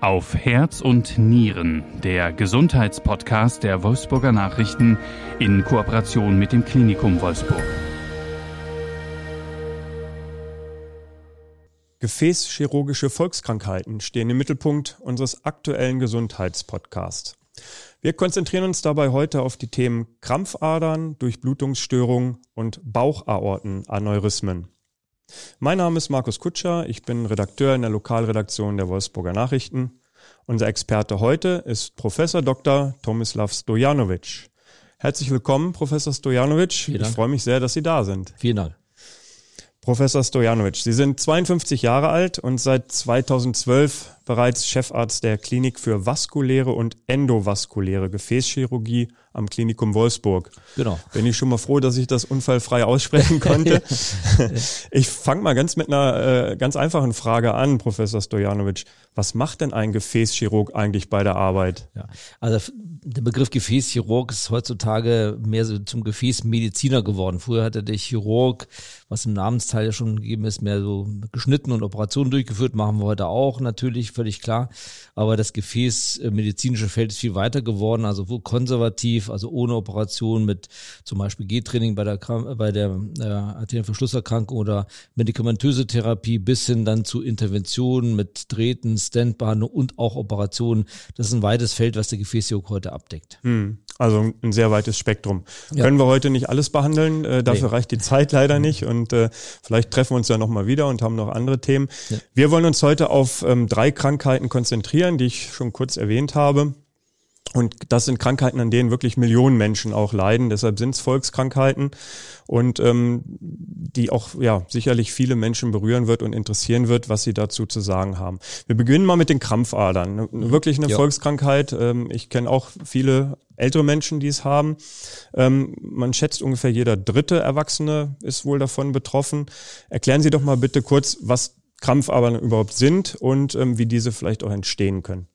Auf Herz und Nieren, der Gesundheitspodcast der Wolfsburger Nachrichten in Kooperation mit dem Klinikum Wolfsburg. Gefäßchirurgische Volkskrankheiten stehen im Mittelpunkt unseres aktuellen Gesundheitspodcasts. Wir konzentrieren uns dabei heute auf die Themen Krampfadern, Durchblutungsstörungen und Bauchaortenaneurysmen. Mein Name ist Markus Kutscher, ich bin Redakteur in der Lokalredaktion der Wolfsburger Nachrichten. Unser Experte heute ist Professor Dr. Tomislav Stojanovic. Herzlich willkommen, Professor Stojanovic. Ich freue mich sehr, dass Sie da sind. Vielen Dank. Professor Stojanovic, Sie sind 52 Jahre alt und seit 2012 bereits Chefarzt der Klinik für vaskuläre und endovaskuläre Gefäßchirurgie am Klinikum Wolfsburg. Genau. Bin ich schon mal froh, dass ich das unfallfrei aussprechen konnte. ich fange mal ganz mit einer äh, ganz einfachen Frage an, Professor Stojanovic. Was macht denn ein Gefäßchirurg eigentlich bei der Arbeit? Ja, also der Begriff Gefäßchirurg ist heutzutage mehr so zum Gefäßmediziner geworden. Früher hatte der Chirurg, was im Namensteil ja schon gegeben ist, mehr so geschnitten und Operationen durchgeführt, machen wir heute auch natürlich völlig klar. Aber das Gefäßmedizinische Feld ist viel weiter geworden, also wo konservativ, also ohne Operation mit zum Beispiel G-Training bei der, bei der äh, Arterienverschlusserkrankung oder medikamentöse Therapie bis hin dann zu Interventionen mit Drähten, Standbehandlung und auch Operationen. Das ist ein weites Feld, was der Gefäßchirurg heute abdeckt. Hm. Also ein sehr weites Spektrum. Ja. Können wir heute nicht alles behandeln, äh, dafür nee. reicht die Zeit leider mhm. nicht und äh, vielleicht treffen wir uns ja nochmal wieder und haben noch andere Themen. Ja. Wir wollen uns heute auf ähm, drei Krankheiten konzentrieren, die ich schon kurz erwähnt habe. Und das sind Krankheiten, an denen wirklich Millionen Menschen auch leiden. Deshalb sind es Volkskrankheiten und ähm, die auch ja sicherlich viele Menschen berühren wird und interessieren wird, was sie dazu zu sagen haben. Wir beginnen mal mit den Krampfadern. Wirklich eine ja. Volkskrankheit. Ähm, ich kenne auch viele ältere Menschen, die es haben. Ähm, man schätzt ungefähr jeder dritte Erwachsene ist wohl davon betroffen. Erklären Sie doch mal bitte kurz, was Krampfadern überhaupt sind und ähm, wie diese vielleicht auch entstehen können.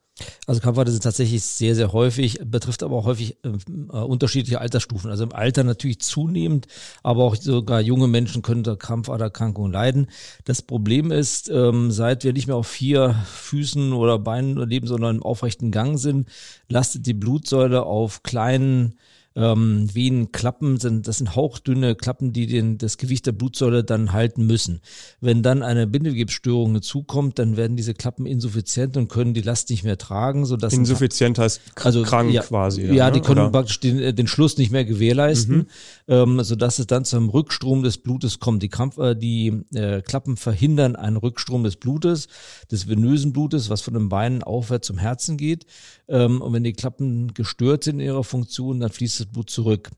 Also Krampfadern sind tatsächlich sehr, sehr häufig, betrifft aber auch häufig äh, äh, unterschiedliche Altersstufen. Also im Alter natürlich zunehmend, aber auch sogar junge Menschen können unter Krampfaderkrankungen leiden. Das Problem ist, ähm, seit wir nicht mehr auf vier Füßen oder Beinen leben, sondern im aufrechten Gang sind, lastet die Blutsäule auf kleinen ähm, Venenklappen sind, das sind hauchdünne Klappen, die den, das Gewicht der Blutsäule dann halten müssen. Wenn dann eine Bindegewebsstörung dazukommt, dann werden diese Klappen insuffizient und können die Last nicht mehr tragen, sodass insuffizient heißt also, krank ja, quasi. Ja, ne? die können Oder? praktisch den, äh, den Schluss nicht mehr gewährleisten, mhm. ähm, sodass es dann zum Rückstrom des Blutes kommt. Die, Krampf, äh, die äh, Klappen verhindern einen Rückstrom des Blutes, des venösen Blutes, was von den Beinen aufwärts zum Herzen geht. Ähm, und wenn die Klappen gestört sind in ihrer Funktion, dann fließt das Blut zurück.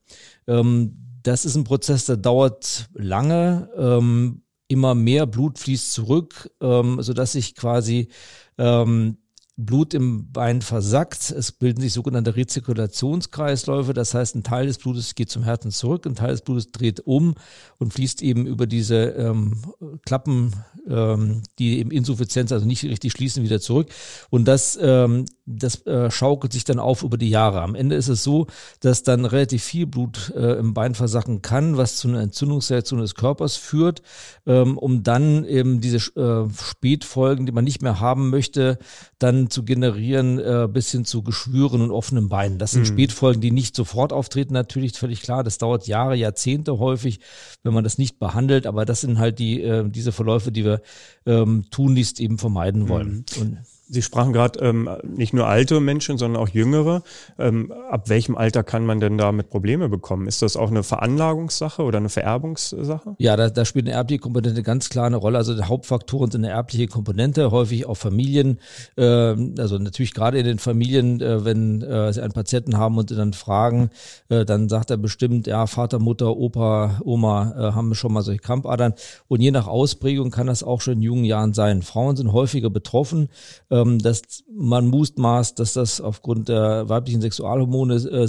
Ähm, das ist ein Prozess, der dauert lange. Ähm, immer mehr Blut fließt zurück, ähm, sodass sich quasi ähm, Blut im Bein versackt. Es bilden sich sogenannte Rezirkulationskreisläufe. Das heißt, ein Teil des Blutes geht zum Herzen zurück, ein Teil des Blutes dreht um und fließt eben über diese ähm, Klappen, ähm, die eben Insuffizienz, also nicht richtig schließen, wieder zurück. Und das, ähm, das äh, schaukelt sich dann auf über die Jahre. Am Ende ist es so, dass dann relativ viel Blut äh, im Bein versacken kann, was zu einer Entzündungsreaktion des Körpers führt, ähm, um dann eben diese äh, Spätfolgen, die man nicht mehr haben möchte, dann zu generieren, äh, bis hin zu Geschwüren und offenen Beinen. Das sind mhm. Spätfolgen, die nicht sofort auftreten, natürlich völlig klar. Das dauert Jahre, Jahrzehnte häufig, wenn man das nicht behandelt. Aber das sind halt die äh, diese Verläufe, die wir ähm, tunlichst eben vermeiden wollen. Mhm. Und Sie sprachen gerade ähm, nicht nur alte Menschen, sondern auch jüngere. Ähm, ab welchem Alter kann man denn damit Probleme bekommen? Ist das auch eine Veranlagungssache oder eine Vererbungssache? Ja, da, da spielt eine erbliche Komponente ganz klar eine Rolle. Also Hauptfaktoren sind eine erbliche Komponente, häufig auch Familien. Äh, also natürlich gerade in den Familien, äh, wenn äh, sie einen Patienten haben und sie dann fragen, äh, dann sagt er bestimmt, ja, Vater, Mutter, Opa, Oma äh, haben schon mal solche Krampfadern. Und je nach Ausprägung kann das auch schon in jungen Jahren sein. Frauen sind häufiger betroffen. Äh, ähm, dass man mutmaßt, dass das aufgrund der weiblichen Sexualhormone äh,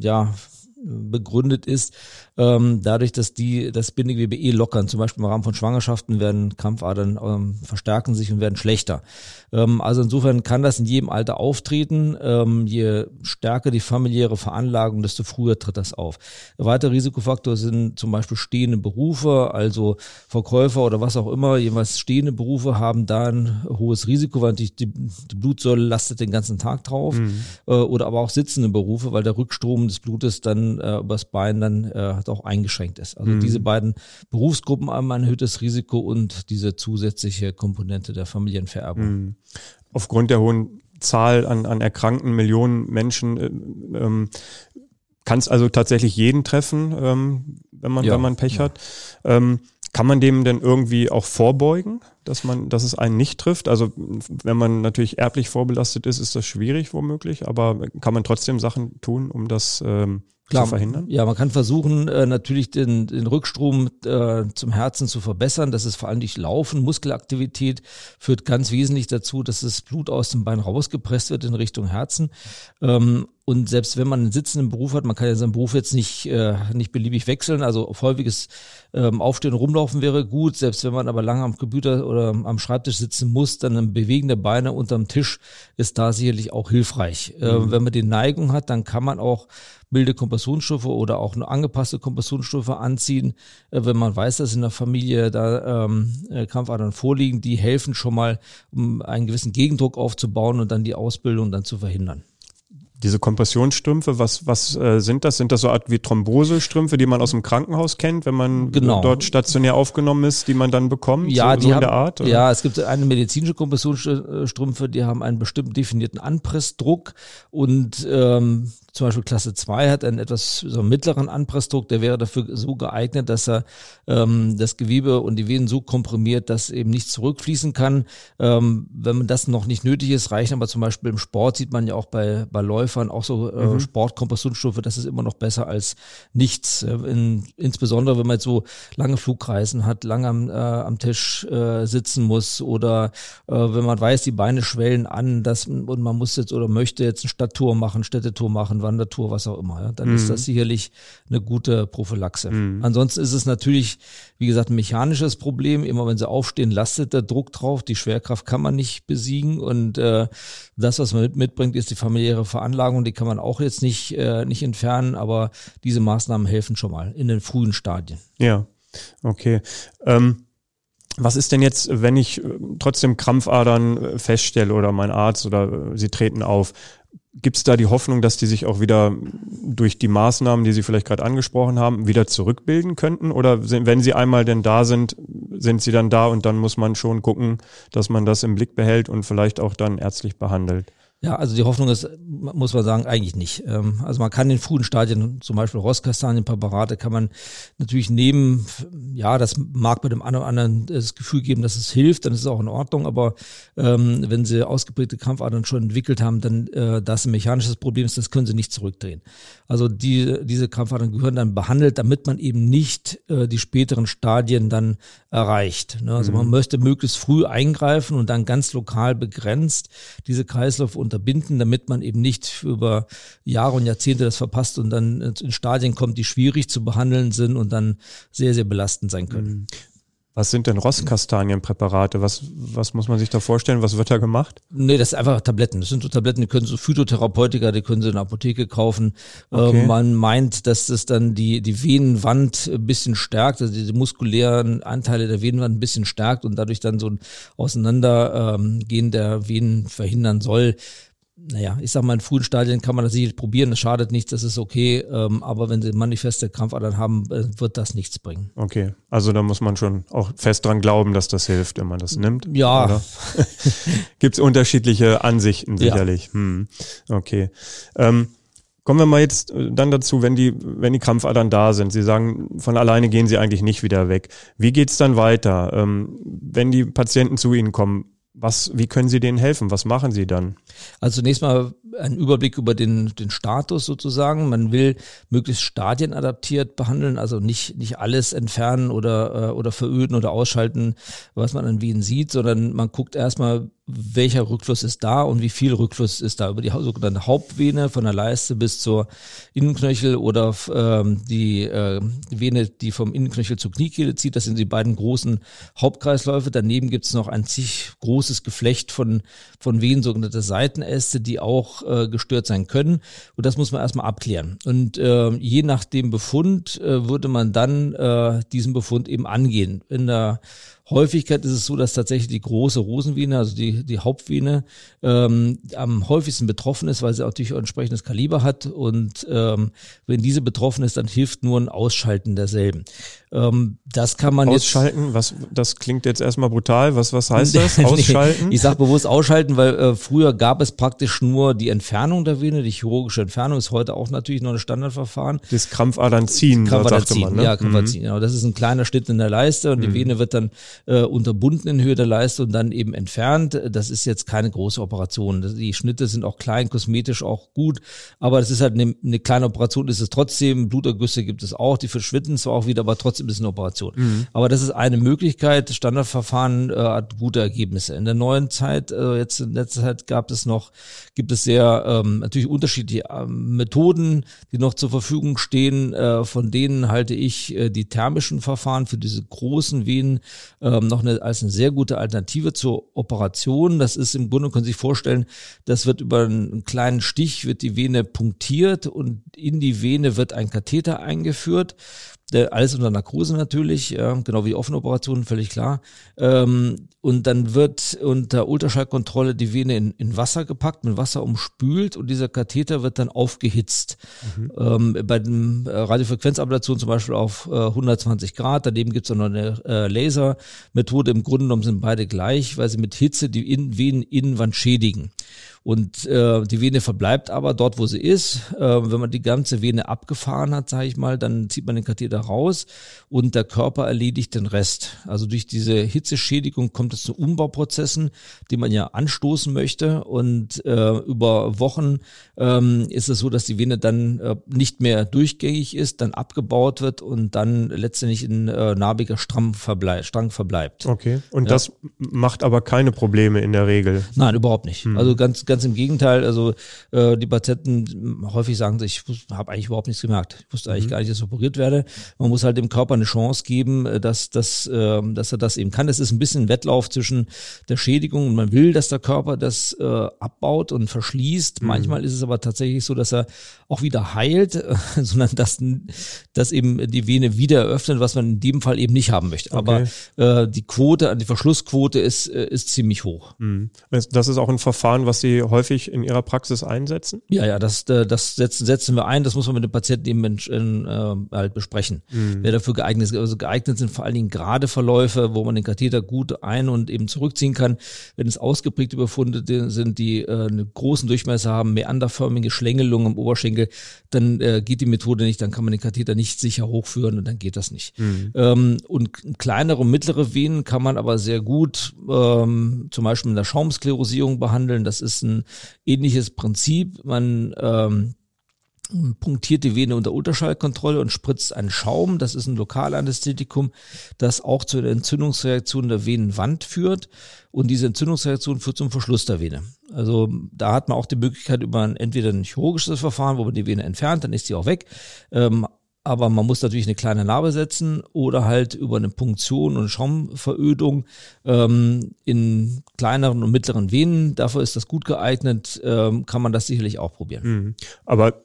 ja begründet ist. Ähm, dadurch, dass die das Bindegewebe eh lockern. Zum Beispiel im Rahmen von Schwangerschaften werden Krampfadern ähm, verstärken sich und werden schlechter. Ähm, also insofern kann das in jedem Alter auftreten. Ähm, je stärker die familiäre Veranlagung, desto früher tritt das auf. Ein weiterer Risikofaktor sind zum Beispiel stehende Berufe, also Verkäufer oder was auch immer, jeweils stehende Berufe haben da ein hohes Risiko, weil die, die, die Blutsäule lastet den ganzen Tag drauf. Mhm. Äh, oder aber auch sitzende Berufe, weil der Rückstrom des Blutes dann äh, übers Bein dann äh, auch eingeschränkt ist. Also mhm. diese beiden Berufsgruppen haben ein erhöhtes Risiko und diese zusätzliche Komponente der Familienvererbung. Mhm. Aufgrund der hohen Zahl an, an erkrankten Millionen Menschen äh, ähm, kann es also tatsächlich jeden treffen, ähm, wenn man ja. wenn man Pech ja. hat. Ähm, kann man dem denn irgendwie auch vorbeugen, dass man, dass es einen nicht trifft? Also wenn man natürlich erblich vorbelastet ist, ist das schwierig womöglich, aber kann man trotzdem Sachen tun, um das ähm, Klar, zu verhindern? Ja, man kann versuchen, äh, natürlich den, den Rückstrom äh, zum Herzen zu verbessern. Das ist vor allem durch Laufen, Muskelaktivität führt ganz wesentlich dazu, dass das Blut aus dem Bein rausgepresst wird in Richtung Herzen. Ähm, und selbst wenn man einen sitzenden Beruf hat, man kann ja seinen Beruf jetzt nicht, äh, nicht beliebig wechseln. Also auf häufiges ähm, Aufstehen und Rumlaufen wäre gut. Selbst wenn man aber lange am Computer oder am Schreibtisch sitzen muss, dann ein Bewegen der Beine unterm Tisch ist da sicherlich auch hilfreich. Äh, mhm. Äh, wenn man die Neigung hat, dann kann man auch milde Kompressionsstoffe oder auch eine angepasste Kompressionsstoffe anziehen. Äh, wenn man weiß, dass in der Familie da ähm, äh, Krampfadern vorliegen, die helfen schon mal, um einen gewissen Gegendruck aufzubauen und dann die Ausbildung dann zu verhindern. Diese Kompressionsstrümpfe, was, was äh, sind das? Sind das so Art wie Thrombosestrümpfe, die man aus dem Krankenhaus kennt, wenn man genau. dort stationär aufgenommen ist, die man dann bekommt? Ja, so, die so haben, Art? Oder? Ja, es gibt eine medizinische Kompressionsstrümpfe, die haben einen bestimmten definierten Anpressdruck und ähm, zum Beispiel Klasse 2 hat einen etwas so mittleren Anpressdruck, der wäre dafür so geeignet, dass er ähm, das Gewebe und die Venen so komprimiert, dass eben nicht zurückfließen kann. Ähm, wenn man das noch nicht nötig ist, reichen aber zum Beispiel im Sport, sieht man ja auch bei, bei Läufern auch so äh, mhm. Sportkompressionsstoffe, das ist immer noch besser als nichts. Äh, in, insbesondere wenn man jetzt so lange Flugreisen hat, lange am, äh, am Tisch äh, sitzen muss oder äh, wenn man weiß, die Beine schwellen an, dass, und man muss jetzt oder möchte jetzt eine Stadttour machen, Städtetour machen, Wandertour, was auch immer, ja, dann mhm. ist das sicherlich eine gute Prophylaxe. Mhm. Ansonsten ist es natürlich, wie gesagt, ein mechanisches Problem. Immer wenn sie aufstehen, lastet der Druck drauf. Die Schwerkraft kann man nicht besiegen und äh, das, was man mit, mitbringt, ist die familiäre Veranlagung. Die kann man auch jetzt nicht äh, nicht entfernen, aber diese Maßnahmen helfen schon mal in den frühen Stadien. Ja, okay. Ähm was ist denn jetzt, wenn ich äh, trotzdem Krampfadern äh, feststelle oder mein Arzt oder äh, sie treten auf? Gibt es da die Hoffnung, dass die sich auch wieder durch die Maßnahmen, die Sie vielleicht gerade angesprochen haben, wieder zurückbilden könnten? Oder sind, wenn sie einmal denn da sind, sind sie dann da und dann muss man schon gucken, dass man das im Blick behält und vielleicht auch dann ärztlich behandelt? Ja, also die Hoffnung ist, muss man sagen, eigentlich nicht. Ähm, also man kann in frühen Stadien, zum Beispiel Rostkastanienpräparate, kann man natürlich nehmen, ja, das mag bei dem einen oder anderen das Gefühl geben, dass es hilft, dann ist es auch in Ordnung, aber ähm, wenn sie ausgeprägte Krampfadern schon entwickelt haben, dann äh, das ein mechanisches Problem ist, das können sie nicht zurückdrehen. Also die, diese Krampfadern gehören dann behandelt, damit man eben nicht äh, die späteren Stadien dann erreicht. Ne? Also mhm. man möchte möglichst früh eingreifen und dann ganz lokal begrenzt diese Kreislauf unterbinden, damit man eben nicht über Jahre und Jahrzehnte das verpasst und dann in Stadien kommt, die schwierig zu behandeln sind und dann sehr, sehr belastend sein können. Was sind denn Rostkastanienpräparate? Was, was muss man sich da vorstellen? Was wird da gemacht? Nee, das ist einfach Tabletten. Das sind so Tabletten, die können so Phytotherapeutika, die können sie in der Apotheke kaufen. Okay. Ähm, man meint, dass das dann die, die Venenwand ein bisschen stärkt, also die muskulären Anteile der Venenwand ein bisschen stärkt und dadurch dann so ein Auseinandergehen ähm, der Venen verhindern soll naja, ich sag mal, in frühen Stadien kann man das sicherlich probieren, das schadet nichts, das ist okay, ähm, aber wenn sie manifeste Krampfadern haben, äh, wird das nichts bringen. Okay, also da muss man schon auch fest dran glauben, dass das hilft, wenn man das nimmt. Ja. Gibt es unterschiedliche Ansichten sicherlich. Ja. Hm. Okay. Ähm, Kommen wir mal jetzt äh, dann dazu, wenn die, wenn die Krampfadern da sind. Sie sagen, von alleine gehen sie eigentlich nicht wieder weg. Wie geht's dann weiter? Ähm, wenn die Patienten zu Ihnen kommen, was, wie können Sie denen helfen? Was machen Sie dann? Also zunächst mal ein Überblick über den, den Status sozusagen. Man will möglichst stadienadaptiert behandeln, also nicht, nicht alles entfernen oder, äh, oder veröden oder ausschalten, was man an Wien sieht, sondern man guckt erstmal, welcher Rückfluss ist da und wie viel Rückfluss ist da über die sogenannte Hauptvene von der Leiste bis zur Innenknöchel oder ähm, die, äh, Vene, die vom Innenknöchel zur Kniekehle zieht. Das sind die beiden großen Hauptkreisläufe. Daneben gibt es noch ein zig großes Geflecht von, von Venen, sogenannte Seitenäste, die auch äh, gestört sein können. Und das muss man erstmal abklären. Und äh, je nach dem Befund äh, würde man dann äh, diesen Befund eben angehen. In der Häufigkeit ist es so, dass tatsächlich die große Rosenvene, also die, die Hauptvene, ähm, am häufigsten betroffen ist, weil sie natürlich ein entsprechendes Kaliber hat. Und ähm, wenn diese betroffen ist, dann hilft nur ein Ausschalten derselben. Ähm, das kann man ausschalten. Jetzt, was das klingt jetzt erstmal brutal. Was was heißt das? Ausschalten? ich sage bewusst ausschalten, weil äh, früher gab es praktisch nur die Entfernung der Vene. Die chirurgische Entfernung ist heute auch natürlich noch ein Standardverfahren. Das Krampfadern ziehen, Krampfadern ziehen. Man, ne? Ja, Krampfadern mhm. ziehen. Genau, das ist ein kleiner Schnitt in der Leiste und mhm. die Vene wird dann äh, unterbunden in Höhe der Leiste und dann eben entfernt. Das ist jetzt keine große Operation. Die Schnitte sind auch klein, kosmetisch auch gut, aber das ist halt eine, eine kleine Operation, ist es trotzdem. Blutergüsse gibt es auch, die verschwinden zwar auch wieder, aber trotzdem ist es eine Operation. Mhm. Aber das ist eine Möglichkeit. Standardverfahren äh, hat gute Ergebnisse. In der neuen Zeit, äh, jetzt in letzter Zeit gab es noch, gibt es sehr ähm, natürlich unterschiedliche ähm, Methoden, die noch zur Verfügung stehen. Äh, von denen halte ich äh, die thermischen Verfahren für diese großen Venen ähm, noch eine, als eine sehr gute Alternative zur Operation. Das ist im Grunde, können Sie sich vorstellen, das wird über einen kleinen Stich, wird die Vene punktiert und in die Vene wird ein Katheter eingeführt alles unter Narkose natürlich, genau wie offene Operationen, völlig klar. Ähm, und dann wird unter Ultraschallkontrolle die Vene in, in, Wasser gepackt, mit Wasser umspült und dieser Katheter wird dann aufgehitzt. Mhm. Ähm, bei den äh, Radiofrequenzablation zum Beispiel auf äh, 120 Grad. Daneben gibt es auch noch eine äh, Lasermethode. Im Grunde genommen sind beide gleich, weil sie mit Hitze die in Veneninnenwand schädigen. Und äh, die Vene verbleibt aber dort, wo sie ist. Äh, wenn man die ganze Vene abgefahren hat, sage ich mal, dann zieht man den Katheter raus und der Körper erledigt den Rest. Also durch diese Hitzeschädigung kommt es zu Umbauprozessen, die man ja anstoßen möchte. Und äh, über Wochen ähm, ist es so, dass die Vene dann äh, nicht mehr durchgängig ist, dann abgebaut wird und dann letztendlich in äh, narbiger Strang, verblei Strang verbleibt. Okay. Und ja. das macht aber keine Probleme in der Regel? Nein, überhaupt nicht. Hm. Also ganz, ganz ganz im Gegenteil. Also äh, die Patienten häufig sagen, ich habe eigentlich überhaupt nichts gemerkt. Ich wusste eigentlich mhm. gar nicht, dass ich operiert werde. Man muss halt dem Körper eine Chance geben, äh, dass, dass, äh, dass er das eben kann. Das ist ein bisschen ein Wettlauf zwischen der Schädigung und man will, dass der Körper das äh, abbaut und verschließt. Mhm. Manchmal ist es aber tatsächlich so, dass er auch wieder heilt, äh, sondern dass, dass eben die Vene wieder eröffnet, was man in dem Fall eben nicht haben möchte. Okay. Aber äh, die Quote, die Verschlussquote ist, äh, ist ziemlich hoch. Mhm. Das ist auch ein Verfahren, was Sie häufig in Ihrer Praxis einsetzen? Ja, ja, das, äh, das setzen, setzen wir ein. Das muss man mit dem Patienten eben in, in, äh, halt besprechen. Mhm. Wer dafür geeignet ist. Also geeignet sind vor allen Dingen gerade Verläufe, wo man den Katheter gut ein- und eben zurückziehen kann. Wenn es ausgeprägte Befunde sind, die äh, einen großen Durchmesser haben, meanderförmige Schlängelungen am Oberschenkel, dann äh, geht die Methode nicht, dann kann man den Katheter nicht sicher hochführen und dann geht das nicht. Mhm. Ähm, und kleinere und mittlere Venen kann man aber sehr gut ähm, zum Beispiel in der Schaumsklerosierung behandeln. Das ist ein ähnliches Prinzip. Man ähm, punktiert die Vene unter Ultraschallkontrolle und spritzt einen Schaum. Das ist ein Lokalanästhetikum, das auch zu einer Entzündungsreaktion der Venenwand führt. Und diese Entzündungsreaktion führt zum Verschluss der Vene. Also da hat man auch die Möglichkeit über ein, entweder ein chirurgisches Verfahren, wo man die Vene entfernt, dann ist die auch weg. Ähm, aber man muss natürlich eine kleine Narbe setzen oder halt über eine Punktion und Schaumverödung ähm, in kleineren und mittleren Venen. Dafür ist das gut geeignet, ähm, kann man das sicherlich auch probieren. Mhm. Aber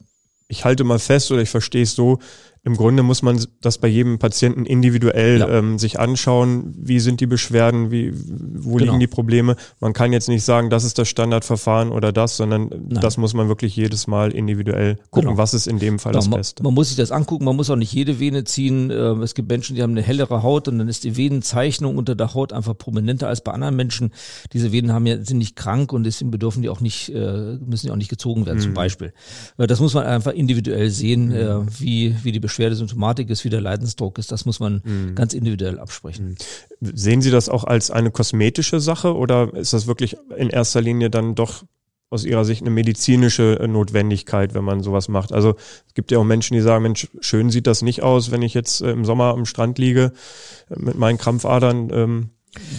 ich halte mal fest oder ich verstehe es so, im Grunde muss man das bei jedem Patienten individuell ja. ähm, sich anschauen, wie sind die Beschwerden, wie, wo genau. liegen die Probleme. Man kann jetzt nicht sagen, das ist das Standardverfahren oder das, sondern Nein. das muss man wirklich jedes Mal individuell gucken, genau. was ist in dem Fall genau. das Beste. Man, man, muss sich das angucken, man muss auch nicht jede Vene ziehen. Ähm, es gibt Menschen, die haben eine hellere Haut und dann ist die Venenzeichnung unter der Haut einfach prominenter als bei anderen Menschen. Diese Venen haben ja, sind nicht krank und deswegen bedürfen die auch nicht, äh, müssen die auch nicht gezogen werden mhm. zum Beispiel. Äh, das muss man einfach individuell sehen, mhm. Äh, wie, wie die Beschwerdesymptomatik ist, wie der Leidensdruck ist. Das muss man mhm. ganz individuell absprechen. Mhm. Sehen Sie das auch als eine kosmetische Sache oder ist das wirklich in erster Linie dann doch aus Ihrer Sicht eine medizinische Notwendigkeit, wenn man sowas macht? Also es gibt ja auch Menschen, die sagen, Mensch, schön sieht das nicht aus, wenn ich jetzt äh, im Sommer am Strand liege äh, mit meinen Krampfadern. Ähm,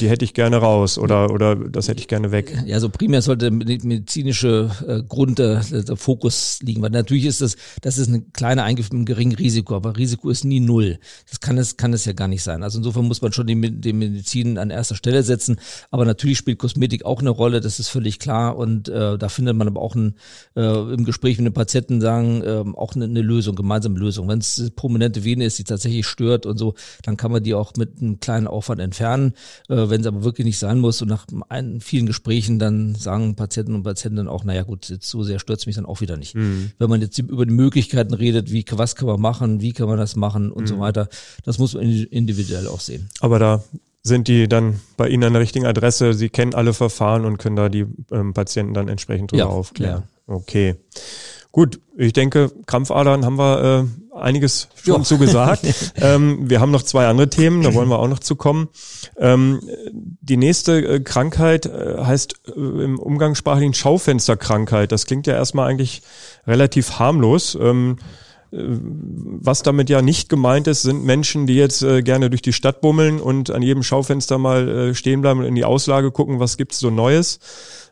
die hätte ich gerne raus oder, oder das hätte ich gerne weg. Ja, also primär sollte medizinische äh, Grund der, der Fokus liegen, weil natürlich ist das, das ist eine kleine Eingriff mit einem geringen Risiko, aber Risiko ist nie null. Das kann es, kann es ja gar nicht sein. Also insofern muss man schon die, die Medizin an erster Stelle setzen, aber natürlich spielt Kosmetik auch eine Rolle, das ist völlig klar und äh, da findet man aber auch ein, äh, im Gespräch mit den Patienten sagen, äh, auch eine, eine Lösung, gemeinsame Lösung. Wenn es prominente Vene ist, die tatsächlich stört und so, dann kann man die auch mit einem kleinen Aufwand entfernen. Äh, wenn es aber wirklich nicht sein muss und nach ein, vielen Gesprächen dann sagen Patienten und Patienten auch, naja gut, jetzt so sehr stört es mich dann auch wieder nicht. Mhm. Wenn man jetzt über die Möglichkeiten redet, wie was kann man machen, wie kann man das machen und mhm. so weiter, das muss man individuell auch sehen. Aber da sind die dann bei Ihnen an der richtigen Adresse, Sie kennen alle Verfahren und können da die ähm, Patienten dann entsprechend drüber ja, aufklären. Ja. Okay. Gut, ich denke, Krampfadern haben wir äh, einiges schon jo. zugesagt. ähm, wir haben noch zwei andere Themen, da wollen wir auch noch zu kommen. Ähm, die nächste äh, Krankheit äh, heißt äh, im umgangssprachlichen Schaufensterkrankheit. Das klingt ja erstmal eigentlich relativ harmlos. Ähm, äh, was damit ja nicht gemeint ist, sind Menschen, die jetzt äh, gerne durch die Stadt bummeln und an jedem Schaufenster mal äh, stehen bleiben und in die Auslage gucken, was gibt's so Neues.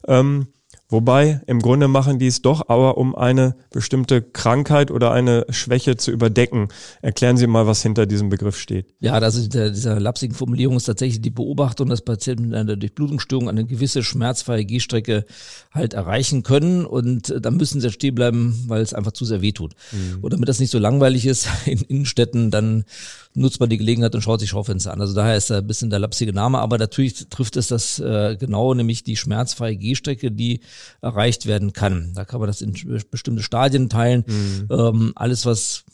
Ähm, Wobei, im Grunde machen die es doch aber, um eine bestimmte Krankheit oder eine Schwäche zu überdecken. Erklären Sie mal, was hinter diesem Begriff steht. Ja, das ist der, dieser lapsigen Formulierung ist tatsächlich die Beobachtung, dass Patienten mit einer Durchblutungsstörung eine gewisse schmerzfreie Gehstrecke halt erreichen können und äh, dann müssen sie stehen bleiben, weil es einfach zu sehr weh tut. Mhm. Und damit das nicht so langweilig ist in Innenstädten, dann nutzt man die Gelegenheit und schaut sich Schaufenster an. Also daher ist da ein bisschen der lapsige Name, aber natürlich trifft es das äh, genau, nämlich die schmerzfreie Gehstrecke, die erreicht werden kann. Da kann man das in bestimmte Stadien teilen. Mhm. Ähm, alles, was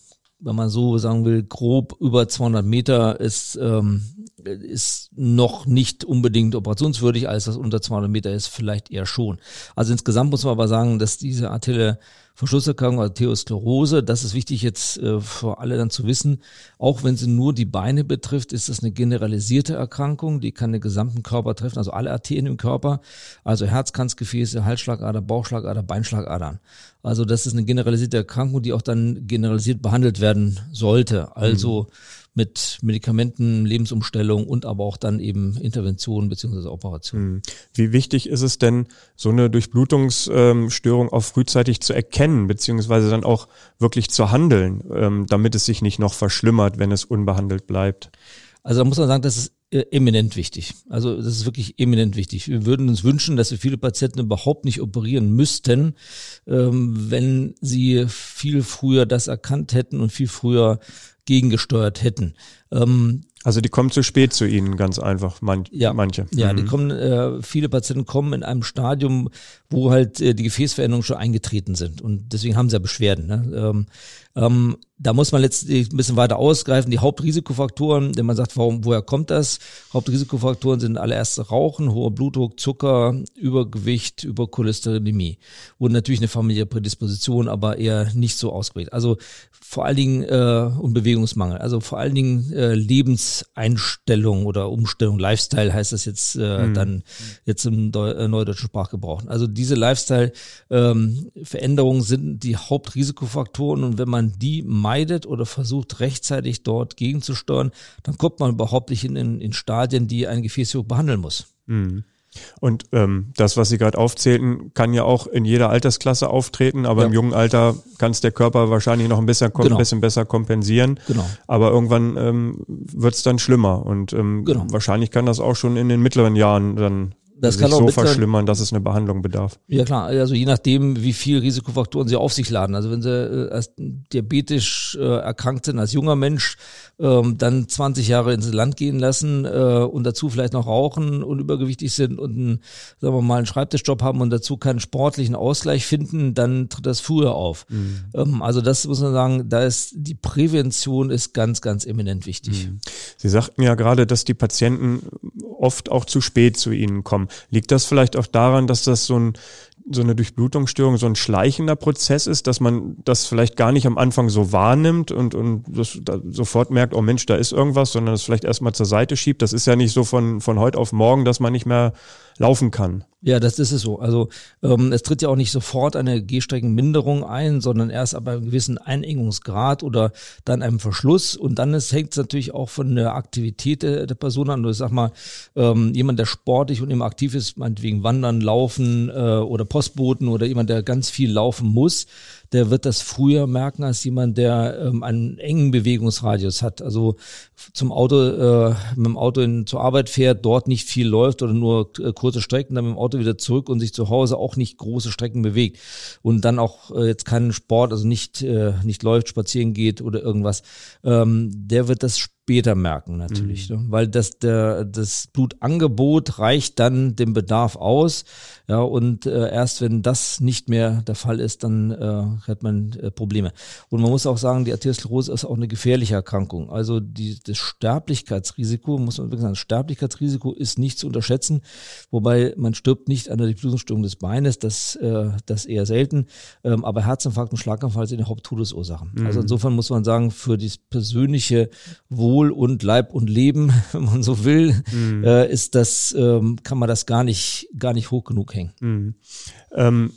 wenn man so sagen will, grob über 200 Meter ist, ähm, ist noch nicht unbedingt operationswürdig. Alles, was unter 200 Meter ist, vielleicht eher schon. Also insgesamt muss man aber sagen, dass diese Artille Verschlusserkrankung, also Theosklerose, das ist wichtig jetzt äh, für alle dann zu wissen. Auch wenn sie nur die Beine betrifft, ist das eine generalisierte Erkrankung, die kann den gesamten Körper treffen, also alle Arterien im Körper, also Herzkranzgefäße, Halsschlagader, Bauchschlagader, Beinschlagadern. Also das ist eine generalisierte Erkrankung, die auch dann generalisiert behandelt werden sollte. Also mhm mit Medikamenten, Lebensumstellung und aber auch dann eben Interventionen beziehungsweise Operationen. Hm. Wie wichtig ist es denn, so eine Durchblutungsstörung auch frühzeitig zu erkennen, beziehungsweise dann auch wirklich zu handeln, ähm, damit es sich nicht noch verschlimmert, wenn es unbehandelt bleibt? Also da muss man sagen, das ist äh, eminent wichtig. Also das ist wirklich eminent wichtig. Wir würden uns wünschen, dass wir viele Patienten überhaupt nicht operieren müssten, ähm, wenn sie viel früher das erkannt hätten und viel früher gegengesteuert hätten. Ähm, also die kommen zu spät zu Ihnen, ganz einfach, man, ja, manche. Ja, mhm. die kommen, äh, viele Patienten kommen in einem Stadium, wo halt äh, die Gefäßveränderungen schon eingetreten sind und deswegen haben sie ja Beschwerden. Ne? Ähm, ähm, da muss man letztlich ein bisschen weiter ausgreifen. Die Hauptrisikofaktoren, denn man sagt, warum, woher kommt das? Hauptrisikofaktoren sind allererst Rauchen, hoher Blutdruck, Zucker, Übergewicht, Übercholesterinämie. Und natürlich eine familiäre Prädisposition, aber eher nicht so ausgeprägt. Also vor allen Dingen äh, und Bewegungsmangel. Also vor allen Dingen äh, Lebenseinstellung oder Umstellung, Lifestyle heißt das jetzt äh, mhm. dann jetzt im Deu äh, neudeutschen Sprachgebrauch. Also diese Lifestyle-Veränderungen ähm, sind die Hauptrisikofaktoren und wenn man die meidet oder versucht rechtzeitig dort gegenzusteuern, dann kommt man überhaupt nicht in, in, in Stadien, die ein Gefäßchirurg behandeln muss. Mhm. Und ähm, das, was Sie gerade aufzählten, kann ja auch in jeder Altersklasse auftreten, aber ja. im jungen Alter kann es der Körper wahrscheinlich noch ein bisschen, genau. bisschen besser kompensieren. Genau. Aber irgendwann ähm, wird es dann schlimmer und ähm, genau. wahrscheinlich kann das auch schon in den mittleren Jahren dann das kann so verschlimmern, dass es eine Behandlung bedarf. Ja klar, also je nachdem, wie viel Risikofaktoren sie auf sich laden. Also wenn sie äh, als diabetisch äh, erkrankt sind, als junger Mensch, ähm, dann 20 Jahre ins Land gehen lassen äh, und dazu vielleicht noch rauchen und übergewichtig sind und einen, sagen wir mal, einen Schreibtischjob haben und dazu keinen sportlichen Ausgleich finden, dann tritt das früher auf. Mhm. Ähm, also das muss man sagen, da ist die Prävention ist ganz, ganz eminent wichtig. Mhm. Sie sagten ja gerade, dass die Patienten oft auch zu spät zu Ihnen kommen. Liegt das vielleicht auch daran, dass das so ein so eine Durchblutungsstörung so ein schleichender Prozess ist, dass man das vielleicht gar nicht am Anfang so wahrnimmt und, und das, da sofort merkt, oh Mensch, da ist irgendwas, sondern es vielleicht erstmal zur Seite schiebt. Das ist ja nicht so von, von heute auf morgen, dass man nicht mehr laufen kann. Ja, das ist es so. Also ähm, es tritt ja auch nicht sofort eine Gehstreckenminderung ein, sondern erst ab einem gewissen Einengungsgrad oder dann einem Verschluss. Und dann hängt es natürlich auch von der Aktivität der, der Person an. Ich sag mal, ähm, jemand, der sportlich und immer aktiv ist, meinetwegen Wandern, Laufen äh, oder Postboten oder jemand, der ganz viel laufen muss, der wird das früher merken als jemand, der ähm, einen engen Bewegungsradius hat. Also zum Auto, äh, mit dem Auto in, zur Arbeit fährt, dort nicht viel läuft oder nur äh, kurze Strecken, dann mit dem Auto wieder zurück und sich zu Hause auch nicht große Strecken bewegt und dann auch äh, jetzt keinen Sport, also nicht, äh, nicht läuft, spazieren geht oder irgendwas, ähm, der wird das später merken natürlich, mhm. ne? weil das der das Blutangebot reicht dann dem Bedarf aus, ja und äh, erst wenn das nicht mehr der Fall ist, dann äh, hat man äh, Probleme. Und man muss auch sagen, die Arteriosklerose ist auch eine gefährliche Erkrankung. Also die, das Sterblichkeitsrisiko muss man wirklich sagen, das Sterblichkeitsrisiko ist nicht zu unterschätzen, wobei man stirbt nicht an der Durchblutungsstörung des Beines, das äh, das eher selten, ähm, aber Herzinfarkt und Schlaganfall sind die Haupttodesursachen. Also mhm. Also insofern muss man sagen, für das persönliche Wohl Wohl und Leib und Leben, wenn man so will, mhm. äh, ist das, ähm, kann man das gar nicht, gar nicht hoch genug hängen. Mhm. Ähm,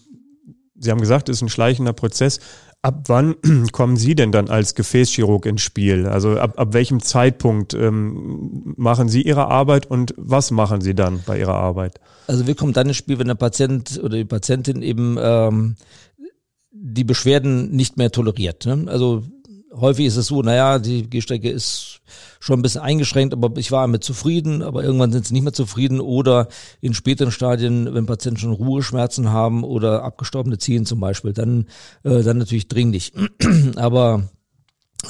Sie haben gesagt, es ist ein schleichender Prozess. Ab wann kommen Sie denn dann als Gefäßchirurg ins Spiel? Also ab, ab welchem Zeitpunkt ähm, machen Sie Ihre Arbeit und was machen Sie dann bei Ihrer Arbeit? Also wir kommen dann ins Spiel, wenn der Patient oder die Patientin eben ähm, die Beschwerden nicht mehr toleriert. Ne? Also häufig ist es so, naja, die Gehstrecke ist schon ein bisschen eingeschränkt, aber ich war damit zufrieden, aber irgendwann sind sie nicht mehr zufrieden oder in späteren Stadien, wenn Patienten schon Ruheschmerzen haben oder abgestorbene Zehen zum Beispiel, dann, äh, dann natürlich dringlich. aber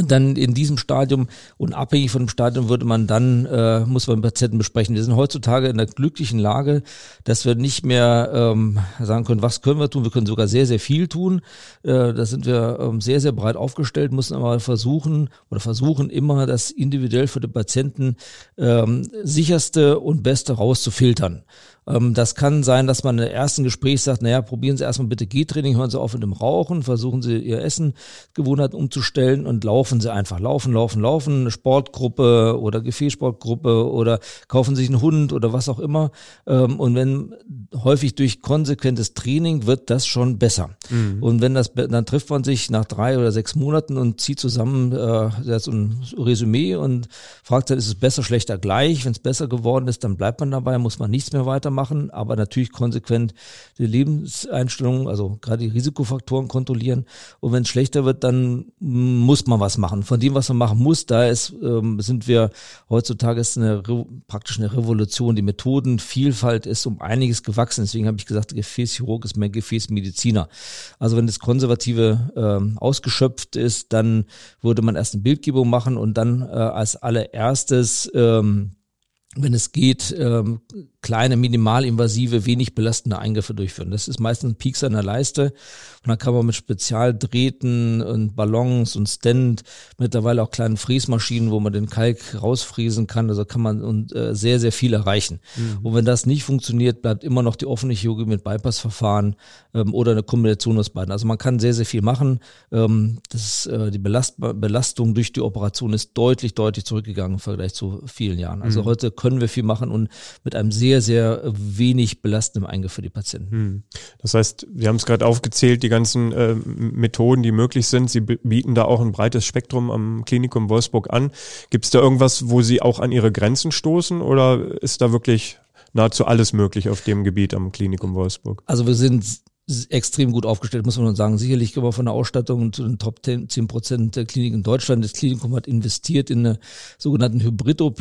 dann in diesem Stadium und abhängig von dem Stadium würde man dann, äh, muss man Patienten besprechen. Wir sind heutzutage in der glücklichen Lage, dass wir nicht mehr ähm, sagen können, was können wir tun. Wir können sogar sehr, sehr viel tun. Äh, da sind wir ähm, sehr, sehr breit aufgestellt, müssen aber versuchen oder versuchen immer, das individuell für den Patienten ähm, sicherste und beste rauszufiltern. Ähm, das kann sein, dass man im ersten Gespräch sagt, naja, probieren Sie erstmal bitte G-Training, hören Sie auf mit dem Rauchen, versuchen Sie Ihr Essen Gewohnheit umzustellen und laufen Sie einfach. Laufen, laufen, laufen, eine Sportgruppe oder Gefäßsportgruppe oder kaufen sich einen Hund oder was auch immer. Ähm, und wenn häufig durch konsequentes Training wird das schon besser. Mhm. Und wenn das, dann trifft man sich nach drei oder sechs Monaten und zieht zusammen äh, so ein Resümee und fragt dann, ist es besser, schlechter, gleich? Wenn es besser geworden ist, dann bleibt man dabei, muss man nichts mehr weitermachen machen, aber natürlich konsequent die Lebenseinstellungen, also gerade die Risikofaktoren kontrollieren. Und wenn es schlechter wird, dann muss man was machen. Von dem, was man machen muss, da ist, ähm, sind wir heutzutage ist eine praktisch eine Revolution. Die Methodenvielfalt ist um einiges gewachsen. Deswegen habe ich gesagt, Gefäßchirurg ist mehr Gefäßmediziner. Also wenn das Konservative ähm, ausgeschöpft ist, dann würde man erst eine Bildgebung machen und dann äh, als allererstes ähm, wenn es geht, ähm, kleine, minimalinvasive, wenig belastende Eingriffe durchführen. Das ist meistens ein Pieks an der Leiste und dann kann man mit Spezialdrähten und Ballons und Stand, mittlerweile auch kleinen Fräsmaschinen, wo man den Kalk rausfräsen kann, also kann man und, äh, sehr, sehr viel erreichen. Mhm. Und wenn das nicht funktioniert, bleibt immer noch die offene Chirurgie mit Bypassverfahren ähm, oder eine Kombination aus beiden. Also man kann sehr, sehr viel machen. Ähm, das, äh, die Belast Belastung durch die Operation ist deutlich, deutlich zurückgegangen im Vergleich zu vielen Jahren. Also mhm. heute können wir viel machen und mit einem sehr sehr, sehr wenig belastendem Eingriff für die Patienten. Hm. Das heißt, wir haben es gerade aufgezählt, die ganzen äh, Methoden, die möglich sind. Sie bieten da auch ein breites Spektrum am Klinikum Wolfsburg an. Gibt es da irgendwas, wo Sie auch an Ihre Grenzen stoßen oder ist da wirklich nahezu alles möglich auf dem Gebiet am Klinikum Wolfsburg? Also wir sind extrem gut aufgestellt, muss man sagen. Sicherlich aber von der Ausstattung zu den Top 10, 10 Prozent der Kliniken in Deutschland. Das Klinikum hat investiert in eine sogenannten Hybrid-OP.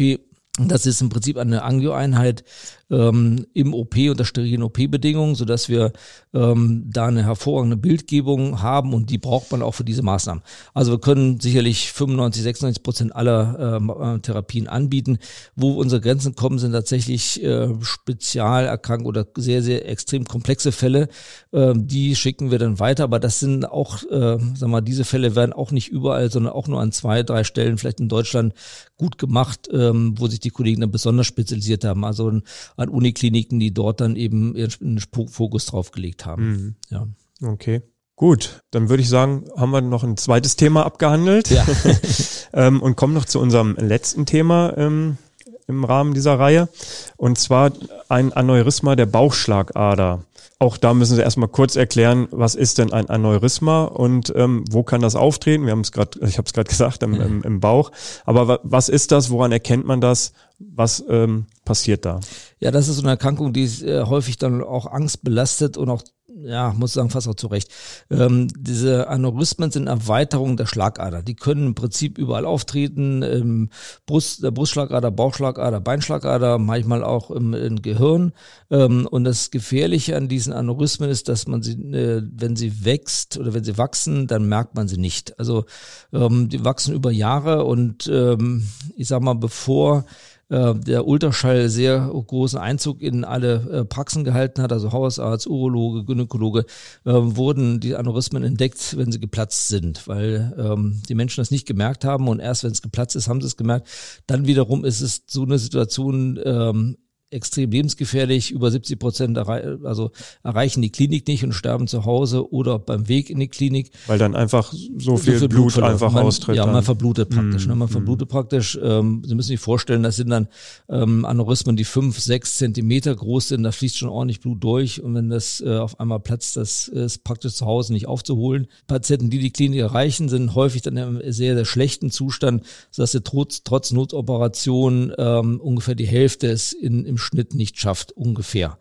Das ist im Prinzip eine Angioeinheit, ähm, im OP unter sterilen OP-Bedingungen, sodass wir ähm, da eine hervorragende Bildgebung haben und die braucht man auch für diese Maßnahmen. Also wir können sicherlich 95, 96 Prozent aller ähm, äh, Therapien anbieten. Wo unsere Grenzen kommen, sind tatsächlich äh, Spezialerkrankungen oder sehr, sehr extrem komplexe Fälle. Ähm, die schicken wir dann weiter, aber das sind auch, äh, sag mal, diese Fälle werden auch nicht überall, sondern auch nur an zwei, drei Stellen, vielleicht in Deutschland, gut gemacht, ähm, wo sich die Kollegen dann besonders spezialisiert haben. Also an Unikliniken, die dort dann eben ihren Fokus drauf gelegt haben. Mhm. Ja. Okay. Gut, dann würde ich sagen, haben wir noch ein zweites Thema abgehandelt ja. ähm, und kommen noch zu unserem letzten Thema. Ähm, im Rahmen dieser Reihe. Und zwar ein Aneurysma der Bauchschlagader. Auch da müssen Sie erstmal kurz erklären, was ist denn ein Aneurysma und ähm, wo kann das auftreten? Wir haben es gerade, ich habe es gerade gesagt, im, im, im Bauch. Aber was ist das? Woran erkennt man das? Was ähm, passiert da? Ja, das ist so eine Erkrankung, die äh, häufig dann auch Angst belastet und auch ja, muss sagen, fast auch zu Recht. Ähm, diese Aneurysmen sind Erweiterungen der Schlagader. Die können im Prinzip überall auftreten, im Brust, der Brustschlagader, Bauchschlagader, Beinschlagader, manchmal auch im, im Gehirn. Ähm, und das Gefährliche an diesen Aneurysmen ist, dass man sie, äh, wenn sie wächst oder wenn sie wachsen, dann merkt man sie nicht. Also ähm, die wachsen über Jahre und ähm, ich sag mal, bevor der Ultraschall sehr großen Einzug in alle äh, Praxen gehalten hat, also Hausarzt, Urologe, Gynäkologe, äh, wurden die Aneurysmen entdeckt, wenn sie geplatzt sind, weil ähm, die Menschen das nicht gemerkt haben und erst wenn es geplatzt ist, haben sie es gemerkt. Dann wiederum ist es so eine Situation, ähm, extrem lebensgefährlich. Über 70 Prozent errei also erreichen die Klinik nicht und sterben zu Hause oder beim Weg in die Klinik. Weil dann einfach so viel, so viel Blut, Blut einfach man, austritt. Ja, dann. man verblutet praktisch. Mm, ne? Man mm. verblutet praktisch. Ähm, Sie müssen sich vorstellen, das sind dann ähm, Aneurysmen, die fünf, sechs Zentimeter groß sind. Da fließt schon ordentlich Blut durch. Und wenn das äh, auf einmal platzt, das ist praktisch zu Hause nicht aufzuholen. Patienten, die die Klinik erreichen, sind häufig dann im sehr, sehr schlechten Zustand, sodass sie trotz, trotz Notoperation ähm, ungefähr die Hälfte ist in, im Schnitt nicht schafft, ungefähr.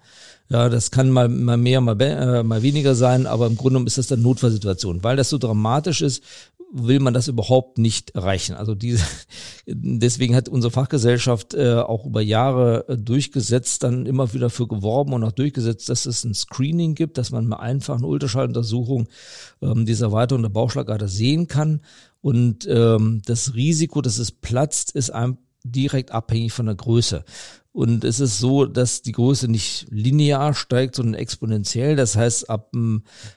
Ja, das kann mal, mal mehr, mal, äh, mal weniger sein, aber im Grunde ist das dann Notfallsituation. Weil das so dramatisch ist, will man das überhaupt nicht erreichen. Also diese, deswegen hat unsere Fachgesellschaft äh, auch über Jahre äh, durchgesetzt, dann immer wieder für geworben und auch durchgesetzt, dass es ein Screening gibt, dass man mal einfach eine Ultraschalluntersuchung ähm, dieser Erweiterung der Bauchschlagader sehen kann. Und ähm, das Risiko, dass es platzt, ist einem direkt abhängig von der Größe. Und es ist so, dass die Größe nicht linear steigt, sondern exponentiell. Das heißt, ab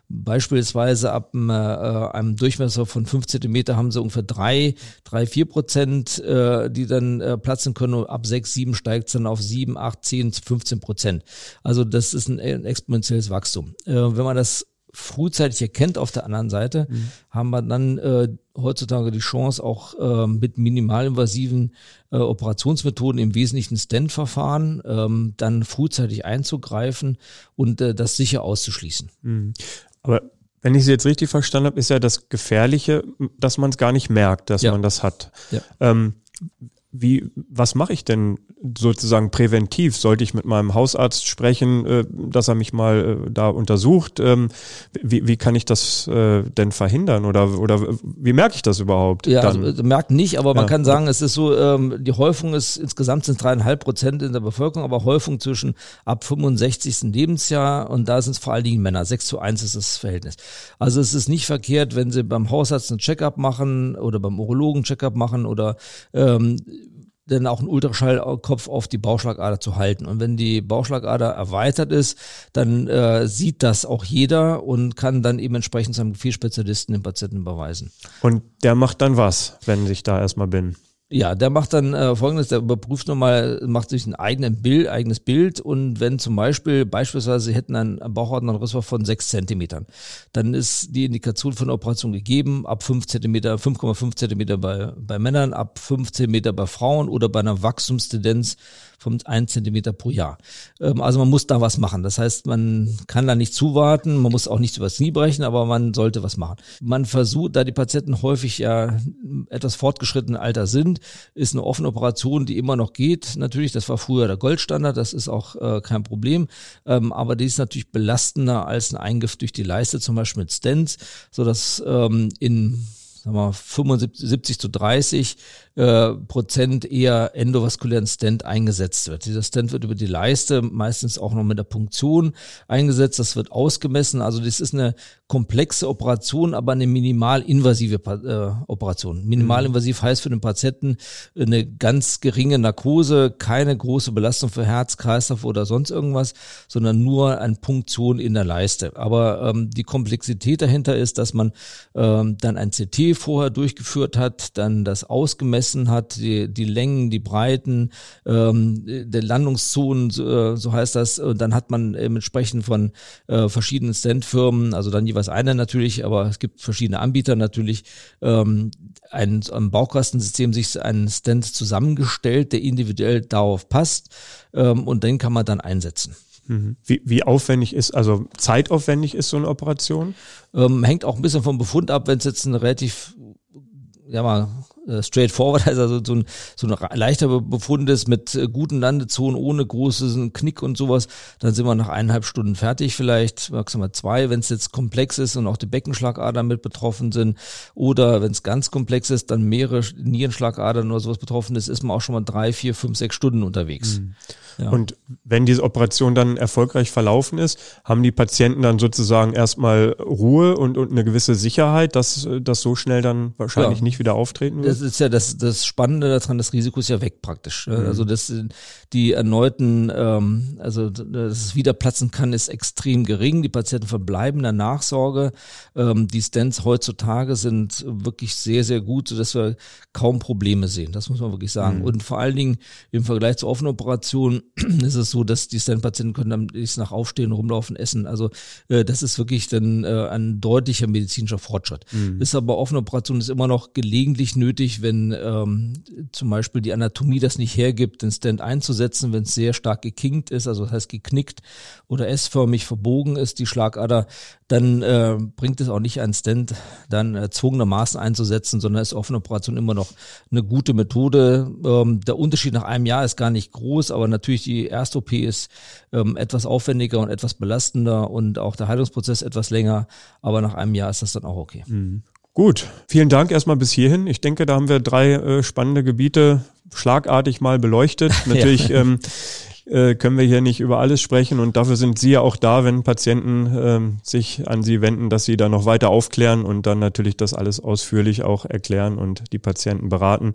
beispielsweise ab äh, einem Durchmesser von fünf Zentimeter haben sie ungefähr drei, drei, vier Prozent, äh, die dann äh, platzen können. Und ab sechs, sieben steigt es dann auf sieben, acht, zehn, 15 Prozent. Also das ist ein, ein exponentielles Wachstum. Äh, wenn man das frühzeitig erkennt auf der anderen Seite, mhm. haben wir dann äh, heutzutage die Chance, auch äh, mit minimalinvasiven äh, Operationsmethoden, im Wesentlichen Stent-Verfahren, ähm, dann frühzeitig einzugreifen und äh, das sicher auszuschließen. Mhm. Aber wenn ich Sie jetzt richtig verstanden habe, ist ja das Gefährliche, dass man es gar nicht merkt, dass ja. man das hat. Ja. Ähm, wie, was mache ich denn sozusagen präventiv? Sollte ich mit meinem Hausarzt sprechen, äh, dass er mich mal äh, da untersucht? Ähm, wie, wie kann ich das äh, denn verhindern? Oder, oder wie merke ich das überhaupt? Ja, dann? also merkt nicht, aber man ja. kann sagen, es ist so, ähm, die Häufung ist insgesamt sind dreieinhalb Prozent in der Bevölkerung, aber Häufung zwischen ab 65. Lebensjahr und da sind es vor allen Dingen Männer. 6 zu 1 ist das Verhältnis. Also es ist nicht verkehrt, wenn Sie beim Hausarzt einen Checkup machen oder beim Urologen Checkup machen oder ähm, dann auch einen Ultraschallkopf auf die Bauchschlagader zu halten. Und wenn die Bauchschlagader erweitert ist, dann äh, sieht das auch jeder und kann dann eben entsprechend seinem Gefäßspezialisten den Patienten überweisen. Und der macht dann was, wenn ich da erstmal bin? Ja, der macht dann äh, folgendes, der überprüft nochmal, macht sich ein eigenes Bild, eigenes Bild und wenn zum Beispiel, beispielsweise Sie hätten einen Bauchordnerrisswurf von sechs Zentimetern, dann ist die Indikation von der Operation gegeben, ab fünf Zentimeter, 5,5 Zentimeter bei, bei Männern, ab 15 Meter bei Frauen oder bei einer Wachstumstendenz vom 1 Zentimeter pro Jahr. Ähm, also man muss da was machen. Das heißt, man kann da nicht zuwarten, man muss auch nichts übers Knie brechen, aber man sollte was machen. Man versucht, da die Patienten häufig ja etwas fortgeschrittenen Alter sind, ist eine offene Operation, die immer noch geht. Natürlich, das war früher der Goldstandard, das ist auch äh, kein Problem. Ähm, aber die ist natürlich belastender als ein Eingriff durch die Leiste, zum Beispiel mit Stents, so dass ähm, in sagen wir, 75 zu 30 äh, Prozent eher endovaskulären Stent eingesetzt wird. Dieser Stent wird über die Leiste meistens auch noch mit der Punktion eingesetzt. Das wird ausgemessen. Also das ist eine komplexe Operation, aber eine minimalinvasive äh, Operation. Minimalinvasiv heißt für den Patienten eine ganz geringe Narkose, keine große Belastung für Herz, Kreislauf oder sonst irgendwas, sondern nur eine Punktion in der Leiste. Aber ähm, die Komplexität dahinter ist, dass man ähm, dann ein CT vorher durchgeführt hat, dann das ausgemessen hat, die, die Längen, die Breiten, ähm, der Landungszonen, äh, so heißt das. Und dann hat man entsprechend von äh, verschiedenen Standfirmen, also dann jeweils eine natürlich, aber es gibt verschiedene Anbieter natürlich, ähm, ein, ein Baukastensystem sich einen Stand zusammengestellt, der individuell darauf passt ähm, und den kann man dann einsetzen. Mhm. Wie, wie aufwendig ist, also zeitaufwendig ist so eine Operation? Ähm, hängt auch ein bisschen vom Befund ab, wenn es jetzt ein relativ ja mal äh, straightforward, also so ein, so ein leichter Befund ist mit äh, guten Landezonen, ohne großen Knick und sowas, dann sind wir nach eineinhalb Stunden fertig vielleicht, maximal zwei, wenn es jetzt komplex ist und auch die Beckenschlagadern mit betroffen sind oder wenn es ganz komplex ist, dann mehrere Nierenschlagadern oder sowas betroffen ist, ist man auch schon mal drei, vier, fünf, sechs Stunden unterwegs. Mhm. Ja. Und wenn diese Operation dann erfolgreich verlaufen ist, haben die Patienten dann sozusagen erstmal Ruhe und, und eine gewisse Sicherheit, dass das so schnell dann wahrscheinlich ja. nicht wieder auftreten wird? Das ist ja das, das Spannende daran, das Risiko ist ja weg praktisch. Mhm. Also das, die erneuten, ähm, also dass es wieder platzen kann, ist extrem gering. Die Patienten verbleiben in der Nachsorge. Ähm, die Stents heutzutage sind wirklich sehr, sehr gut, sodass wir kaum Probleme sehen. Das muss man wirklich sagen. Mhm. Und vor allen Dingen im Vergleich zu offenen Operationen ist es so, dass die Stand-Patienten können dann nach Aufstehen, rumlaufen, essen. Also äh, das ist wirklich dann äh, ein deutlicher medizinischer Fortschritt. Mhm. Ist aber offene Operation ist immer noch gelegentlich nötig, wenn ähm, zum Beispiel die Anatomie das nicht hergibt, den Stand einzusetzen, wenn es sehr stark gekinkt ist, also das heißt geknickt oder S-förmig verbogen ist, die Schlagader, dann äh, bringt es auch nicht ein Stand dann erzwungenermaßen einzusetzen, sondern ist offene Operation immer noch eine gute Methode. Ähm, der Unterschied nach einem Jahr ist gar nicht groß, aber natürlich die erste OP ist ähm, etwas aufwendiger und etwas belastender und auch der Heilungsprozess etwas länger, aber nach einem Jahr ist das dann auch okay. Mhm. Gut, vielen Dank erstmal bis hierhin. Ich denke, da haben wir drei äh, spannende Gebiete schlagartig mal beleuchtet. Natürlich ja. ähm, äh, können wir hier nicht über alles sprechen und dafür sind Sie ja auch da, wenn Patienten ähm, sich an Sie wenden, dass Sie da noch weiter aufklären und dann natürlich das alles ausführlich auch erklären und die Patienten beraten.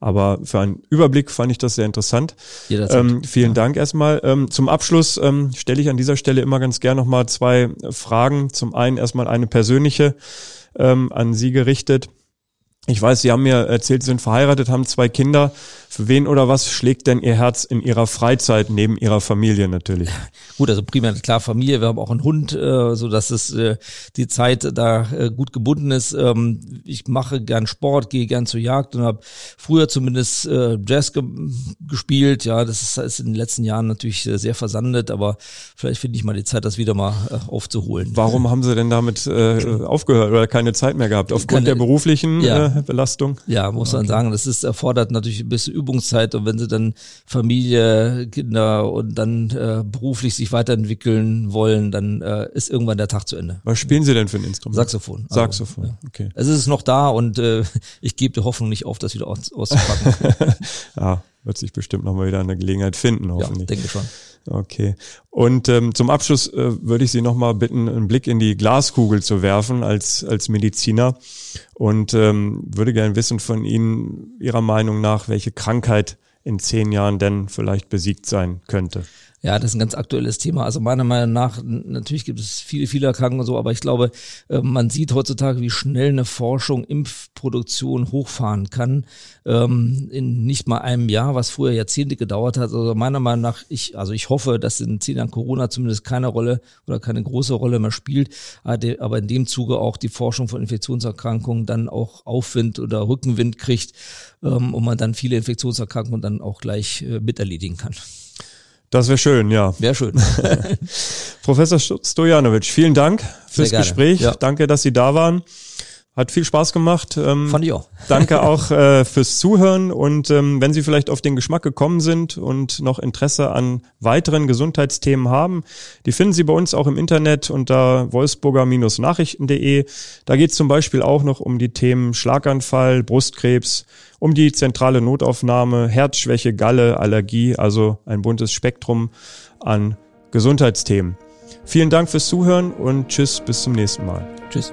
Aber für einen Überblick fand ich das sehr interessant. Ähm, vielen ja. Dank erstmal. Ähm, zum Abschluss ähm, stelle ich an dieser Stelle immer ganz gern nochmal zwei Fragen. Zum einen erstmal eine persönliche ähm, an Sie gerichtet. Ich weiß, Sie haben mir erzählt, Sie sind verheiratet, haben zwei Kinder. Für wen oder was schlägt denn Ihr Herz in Ihrer Freizeit neben Ihrer Familie natürlich? Gut, also primär klar Familie. Wir haben auch einen Hund, äh, so dass es äh, die Zeit da äh, gut gebunden ist. Ähm, ich mache gern Sport, gehe gern zur Jagd und habe früher zumindest äh, Jazz ge gespielt. Ja, das ist, ist, in den letzten Jahren natürlich sehr versandet, aber vielleicht finde ich mal die Zeit, das wieder mal äh, aufzuholen. Warum haben Sie denn damit äh, aufgehört oder keine Zeit mehr gehabt? Aufgrund keine, der beruflichen ja, äh, Belastung? Ja, muss okay. man sagen. Das ist erfordert natürlich ein bisschen Übungszeit und wenn sie dann Familie, Kinder und dann äh, beruflich sich weiterentwickeln wollen, dann äh, ist irgendwann der Tag zu Ende. Was spielen Sie denn für ein Instrument? Saxophon. Also, Saxophon, ja. okay. Es ist noch da und äh, ich gebe die Hoffnung nicht auf, das wieder aus, auszupacken. ja, wird sich bestimmt nochmal wieder eine Gelegenheit finden, hoffentlich. Ja, denke schon. Okay. Und ähm, zum Abschluss äh, würde ich Sie nochmal bitten, einen Blick in die Glaskugel zu werfen als, als Mediziner und ähm, würde gerne wissen von Ihnen, Ihrer Meinung nach, welche Krankheit in zehn Jahren denn vielleicht besiegt sein könnte. Ja, das ist ein ganz aktuelles Thema. Also meiner Meinung nach, natürlich gibt es viele, viele Erkrankungen und so, aber ich glaube, äh, man sieht heutzutage, wie schnell eine Forschung Impfproduktion hochfahren kann. Ähm, in nicht mal einem Jahr, was früher Jahrzehnte gedauert hat. Also meiner Meinung nach, ich, also ich hoffe, dass in zehn Jahren Corona zumindest keine Rolle oder keine große Rolle mehr spielt, aber in dem Zuge auch die Forschung von Infektionserkrankungen dann auch Aufwind oder Rückenwind kriegt ähm, und man dann viele Infektionserkrankungen dann auch gleich äh, miterledigen kann. Das wäre schön, ja. Wäre schön. Professor Stojanovic, vielen Dank fürs Gespräch. Ja. Danke, dass Sie da waren. Hat viel Spaß gemacht. Ähm, Fand ich auch. Danke auch äh, fürs Zuhören und ähm, wenn Sie vielleicht auf den Geschmack gekommen sind und noch Interesse an weiteren Gesundheitsthemen haben, die finden Sie bei uns auch im Internet unter wolfsburger-nachrichten.de. Da geht es zum Beispiel auch noch um die Themen Schlaganfall, Brustkrebs, um die zentrale Notaufnahme, Herzschwäche, Galle, Allergie, also ein buntes Spektrum an Gesundheitsthemen. Vielen Dank fürs Zuhören und tschüss, bis zum nächsten Mal. Tschüss.